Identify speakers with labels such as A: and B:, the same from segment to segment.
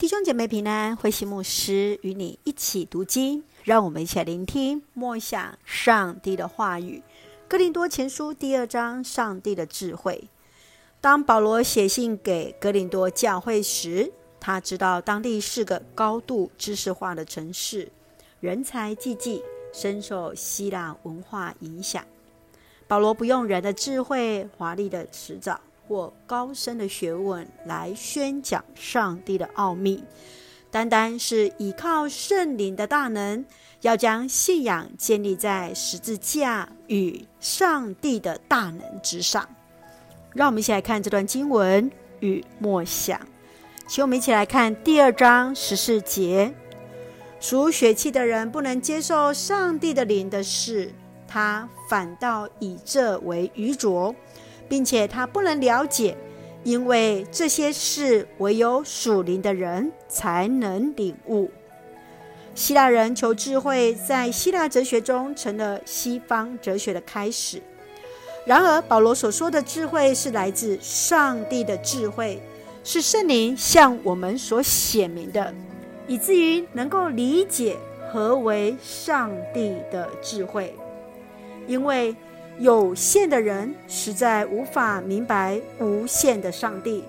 A: 弟兄姐妹平安，慧馨牧师与你一起读经，让我们一起来聆听默想上帝的话语。哥林多前书第二章，上帝的智慧。当保罗写信给哥林多教会时，他知道当地是个高度知识化的城市，人才济济，深受希腊文化影响。保罗不用人的智慧、华丽的辞藻。或高深的学问来宣讲上帝的奥秘，单单是依靠圣灵的大能，要将信仰建立在十字架与上帝的大能之上。让我们一起来看这段经文与默想，请我们一起来看第二章十四节：属血气的人不能接受上帝的灵的事，他反倒以这为愚拙。并且他不能了解，因为这些事唯有属灵的人才能领悟。希腊人求智慧，在希腊哲学中成了西方哲学的开始。然而，保罗所说的智慧是来自上帝的智慧，是圣灵向我们所显明的，以至于能够理解何为上帝的智慧，因为。有限的人实在无法明白无限的上帝，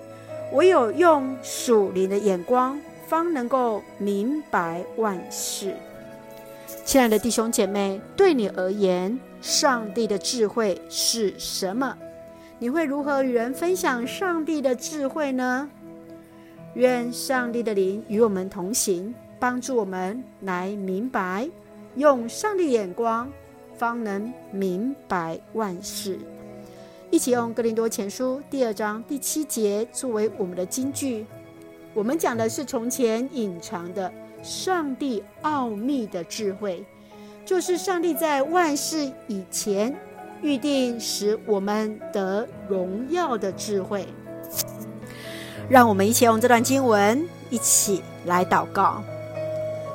A: 唯有用属灵的眼光，方能够明白万事。亲爱的弟兄姐妹，对你而言，上帝的智慧是什么？你会如何与人分享上帝的智慧呢？愿上帝的灵与我们同行，帮助我们来明白，用上帝眼光。方能明白万事。一起用《哥林多前书》第二章第七节作为我们的金句。我们讲的是从前隐藏的上帝奥秘的智慧，就是上帝在万事以前预定使我们得荣耀的智慧。让我们一起用这段经文一起来祷告。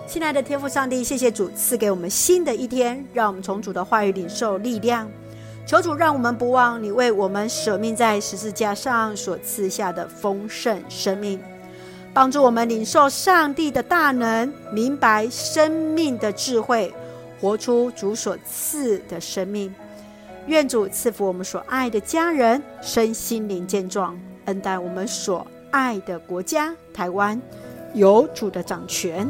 A: 亲爱的天父上帝，谢谢主赐给我们新的一天，让我们从主的话语领受力量。求主让我们不忘你为我们舍命在十字架上所赐下的丰盛生命，帮助我们领受上帝的大能，明白生命的智慧，活出主所赐的生命。愿主赐福我们所爱的家人，身心灵健壮，恩待我们所爱的国家台湾，有主的掌权。